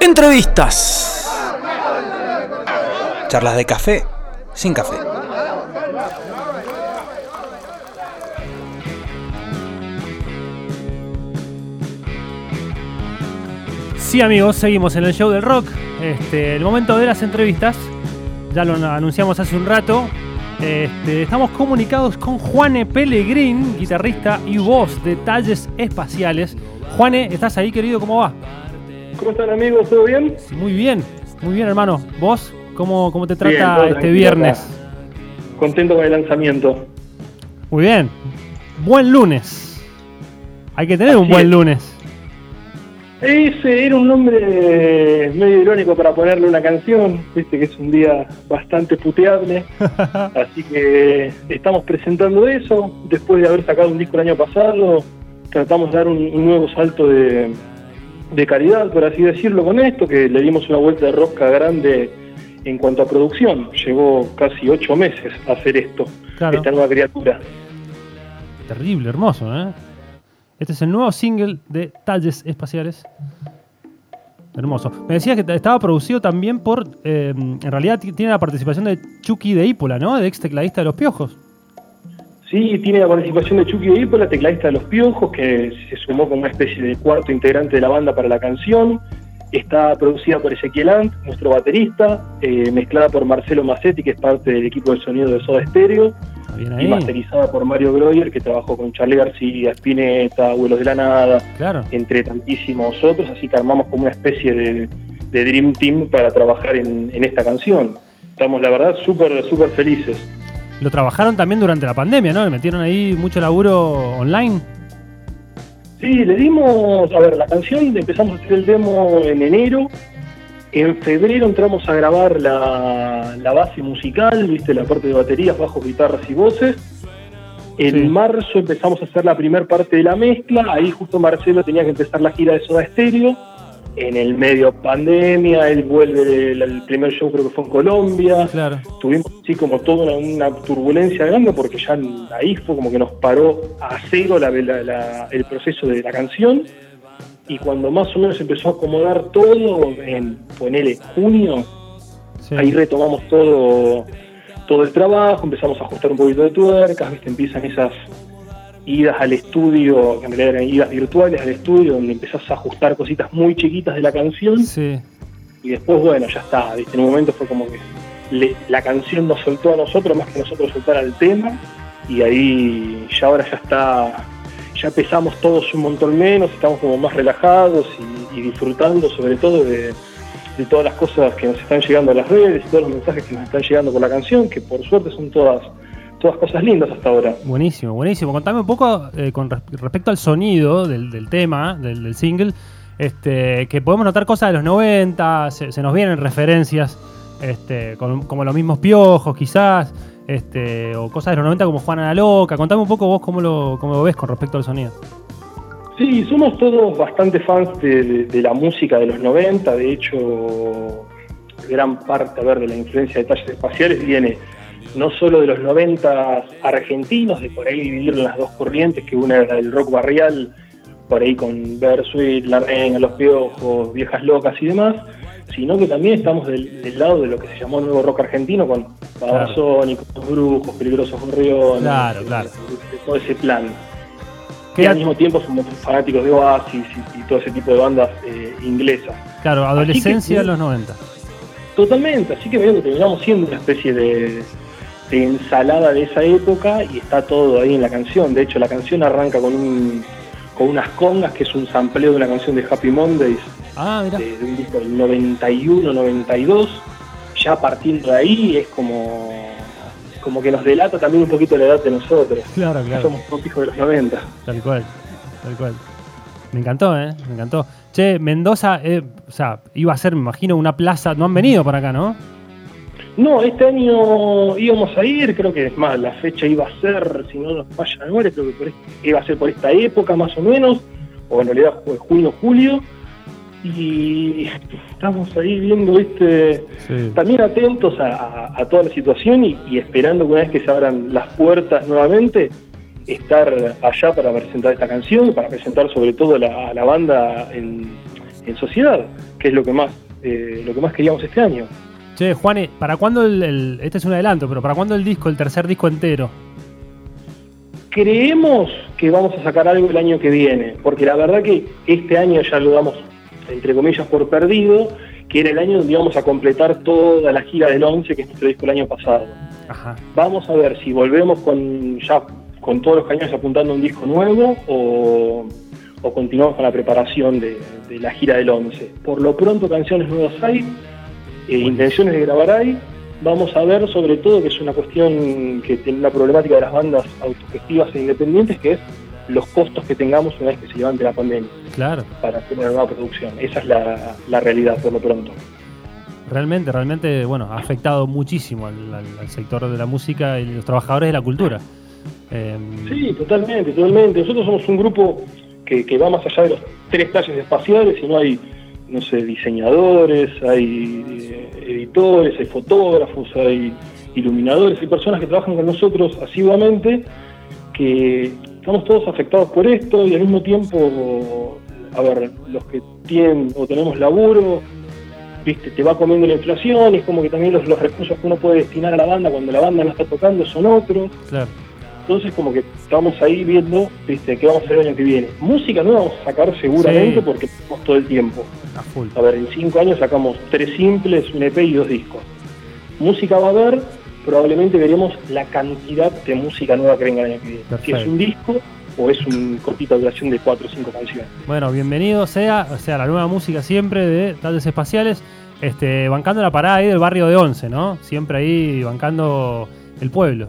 Entrevistas. Charlas de café sin café. Sí amigos, seguimos en el show del rock. Este, el momento de las entrevistas. Ya lo anunciamos hace un rato. Este, estamos comunicados con Juane Pellegrin, guitarrista y voz de Talles Espaciales. Juane, ¿estás ahí querido? ¿Cómo va? ¿Cómo están amigos? ¿Todo bien? Muy bien, muy bien hermano. ¿Vos? ¿Cómo, cómo te trata este viernes? Contento con el lanzamiento. Muy bien. Buen lunes. Hay que tener un buen lunes. Ese era un nombre medio irónico para ponerle una canción, viste que es un día bastante puteable, así que estamos presentando eso, después de haber sacado un disco el año pasado, tratamos de dar un, nuevo salto de, de, calidad, por así decirlo, con esto, que le dimos una vuelta de rosca grande en cuanto a producción, llevó casi ocho meses hacer esto, esta nueva criatura. Terrible, hermoso, ¿eh? Este es el nuevo single de Talles Espaciales. Hermoso. Me decías que estaba producido también por. Eh, en realidad tiene la participación de Chucky de Ípola, ¿no? De ex tecladista de Los Piojos. Sí, tiene la participación de Chucky de Ípola, tecladista de Los Piojos, que se sumó como una especie de cuarto integrante de la banda para la canción. Está producida por Ezequiel Ant, nuestro baterista, eh, mezclada por Marcelo Massetti, que es parte del equipo de sonido de Soda Stereo y masterizada por Mario Groyer, que trabajó con Charlie García, Spinetta, Abuelos de la Nada, entre tantísimos otros, así que armamos como una especie de, Dream Team para trabajar en, esta canción. Estamos, la verdad, súper, súper felices. Lo trabajaron también durante la pandemia, ¿no? Le metieron ahí mucho laburo online. Sí, le dimos, a ver, la canción empezamos a hacer el demo en enero, en febrero entramos a grabar la, base musical, viste, la parte de baterías, bajos, guitarras y voces. En marzo empezamos a hacer la primera parte de la mezcla, ahí justo Marcelo tenía que empezar la gira de Soda Stereo. En el medio pandemia, él vuelve, el, primer show creo que fue en Colombia. Claro. Tuvimos así como toda una, turbulencia grande porque ya ahí fue como que nos paró a cero el proceso de la canción y cuando más o menos empezó a acomodar todo, en ponele junio, ahí retomamos todo, todo el trabajo, empezamos a ajustar un poquito de tuercas, ¿viste? empiezan esas idas al estudio, que en realidad eran idas virtuales al estudio, donde empezás a ajustar cositas muy chiquitas de la canción. Y después, bueno, ya está, ¿viste? en un momento fue como que la canción nos soltó a nosotros más que nosotros soltar al tema, y ahí ya ahora ya está ya pesamos todos un montón menos, estamos como más relajados y, disfrutando sobre todo de, todas las cosas que nos están llegando a las redes y todos los mensajes que nos están llegando por la canción, que por suerte son todas todas cosas lindas hasta ahora. Buenísimo, buenísimo. Contame un poco eh, con respecto al sonido del, tema, del, single, este, que podemos notar cosas de los 90, se, nos vienen referencias este, como los mismos piojos quizás, este, o cosas de los 90 como Juana la Loca. Contame un poco vos cómo lo, cómo lo ves con respecto al sonido. Sí, somos todos bastante fans de, la música de los 90, de hecho gran parte a ver, de la influencia de talles espaciales viene no solo de los 90 argentinos, de por ahí dividir las dos corrientes, que una era el rock barrial, por ahí con Bersuit, La Reina, Los Piojos, Viejas Locas y demás, sino que también estamos del, lado de lo que se llamó nuevo rock argentino con Babasónicos, Brujos, Peligrosos Gorriones, claro, claro. todo ese plan. Que al mismo tiempo somos fanáticos de Oasis y, todo ese tipo de bandas eh, inglesas. Claro, adolescencia de los 90. Totalmente, así que que terminamos siendo una especie de, de ensalada de esa época y está todo ahí en la canción. De hecho, la canción arranca con un con unas congas, que es un sampleo de una canción de Happy Mondays, ah, de, un disco del 91, 92. Ya partiendo de ahí es como, como que nos delata también un poquito la edad de nosotros. Claro, claro. Somos un hijos de los 90. Tal cual, tal cual. Me encantó, ¿eh? Me encantó. Che, Mendoza, eh, o sea, iba a ser, me imagino, una plaza. No han venido para acá, ¿no? No, este año íbamos a ir, creo que es más, la fecha iba a ser, si no nos falla la memoria, creo que iba a ser por esta época más o menos, o en realidad fue junio, julio, y estamos ahí viendo, este, también atentos a, toda la situación y, esperando que una vez que se abran las puertas nuevamente, estar allá para presentar esta canción, para presentar sobre todo a la banda en, en sociedad, que es lo que más, eh, lo que más queríamos este año. Che, Juane, ¿para cuándo el, el- Este es un adelanto, pero ¿para cuándo el disco, el tercer disco entero? Creemos que vamos a sacar algo el año que viene, porque la verdad que este año ya lo damos, entre comillas, por perdido, que era el año donde íbamos a completar toda la gira del 11, que es nuestro disco el año pasado. Ajá. Vamos a ver si volvemos con ya con todos los cañones apuntando a un disco nuevo o, o continuamos con la preparación de, de la gira del 11. Por lo pronto canciones nuevas hay, eh, intenciones de grabar hay. Vamos a ver sobre todo que es una cuestión que tiene una problemática de las bandas autogestivas e independientes, que es los costos que tengamos una vez que se levante la pandemia Claro. para hacer una nueva producción. Esa es la, la realidad por lo pronto. Realmente, realmente, bueno, ha afectado muchísimo al, al- al sector de la música y los trabajadores de la cultura. Em, Sí, totalmente, totalmente. Nosotros somos un grupo que, que va más allá de los tres talles espaciales, sino hay, no sé, diseñadores, hay eh, editores, hay fotógrafos, hay iluminadores, hay personas que trabajan con nosotros asiduamente, que estamos todos afectados por esto y al mismo tiempo, a ver, los que tienen o tenemos laburo, viste, te va comiendo la inflación y es como que también los, los recursos que uno puede destinar a la banda cuando la banda no está tocando son otros. claro. Entonces como que estamos ahí viendo viste, qué vamos a hacer el año que viene. Música nueva vamos a sacar seguramente Sí. porque tenemos todo el tiempo. A full. A ver, en cinco años sacamos tres simples, un EP y dos discos. Música va a haber, probablemente veremos la cantidad de música nueva que venga el año que viene. Si es un disco o es un cortita duración de cuatro o cinco canciones. Bueno, bienvenido sea, o sea, la nueva música siempre de Talles Espaciales, este, bancando la parada ahí del barrio de Once, ¿no? Siempre ahí bancando el pueblo.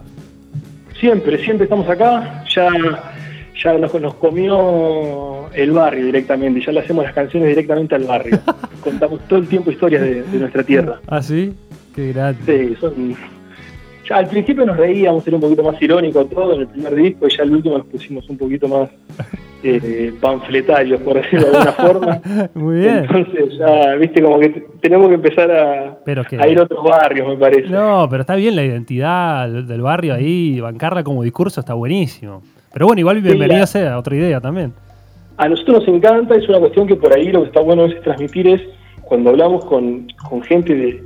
Siempre, siempre estamos acá, ya, ya nos, nos comió el barrio directamente, ya le hacemos las canciones directamente al barrio. Contamos todo el tiempo historias de, de nuestra tierra. ¿Ah, sí? Qué grande. Sí, son... Ya al principio nos reíamos, era un poquito más irónico todo en el primer disco, y ya el último nos pusimos un poquito más eh, panfletarios, por decirlo de alguna forma. Muy bien. Entonces ya, viste, como que tenemos que empezar a, Pero que- a ir a otros barrios, me parece. No, pero está bien la identidad del barrio ahí, bancarla como discurso está buenísimo. Pero bueno, igual bienvenido la- sea, otra idea también. A nosotros nos encanta, es una cuestión que por ahí lo que está bueno a veces transmitir es cuando hablamos con, con gente de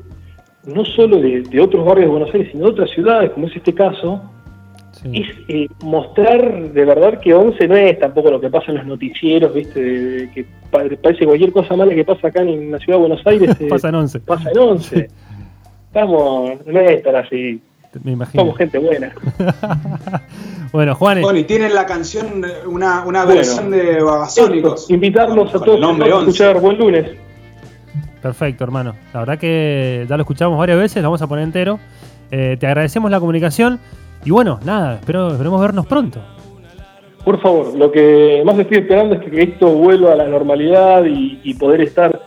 no solo de, de otros barrios de Buenos Aires, sino de otras ciudades, como es este caso, Sí. es eh, mostrar de verdad que 11 no es tampoco lo que pasa en los noticieros, ¿viste? De- de que pa- parece cualquier cosa mala que pasa acá en la ciudad de Buenos Aires. eh, Pasa en once, pasa en 11. Estamos, no es estar así, me imagino. somos gente buena. bueno, Juanes, Bueno, y tienen la canción, una, una Bueno. versión de Babasónicos. Invitarlos a todos nombre a 11. escuchar Buen Lunes. perfecto, hermano. La verdad que ya lo escuchamos varias veces, lo vamos a poner entero. Eh, te agradecemos la comunicación y bueno, nada, espero, esperemos vernos pronto. Por favor, lo que más estoy esperando es que esto vuelva a la normalidad y, y poder estar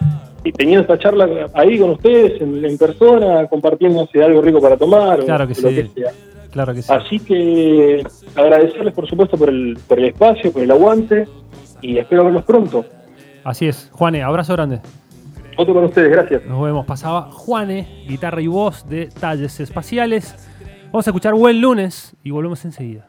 y teniendo esta charla ahí con ustedes en, en persona, compartiéndose algo rico para tomar Claro o que lo sí. que sea. Claro que sí. Así que agradecerles por supuesto por el, por el espacio, por el aguante y espero verlos pronto. Así es. Juane, abrazo grande. Otro con ustedes, gracias. Nos vemos. Pasaba Juane, guitarra y voz de Talles Espaciales. Vamos a escuchar Buen Lunes y volvemos enseguida.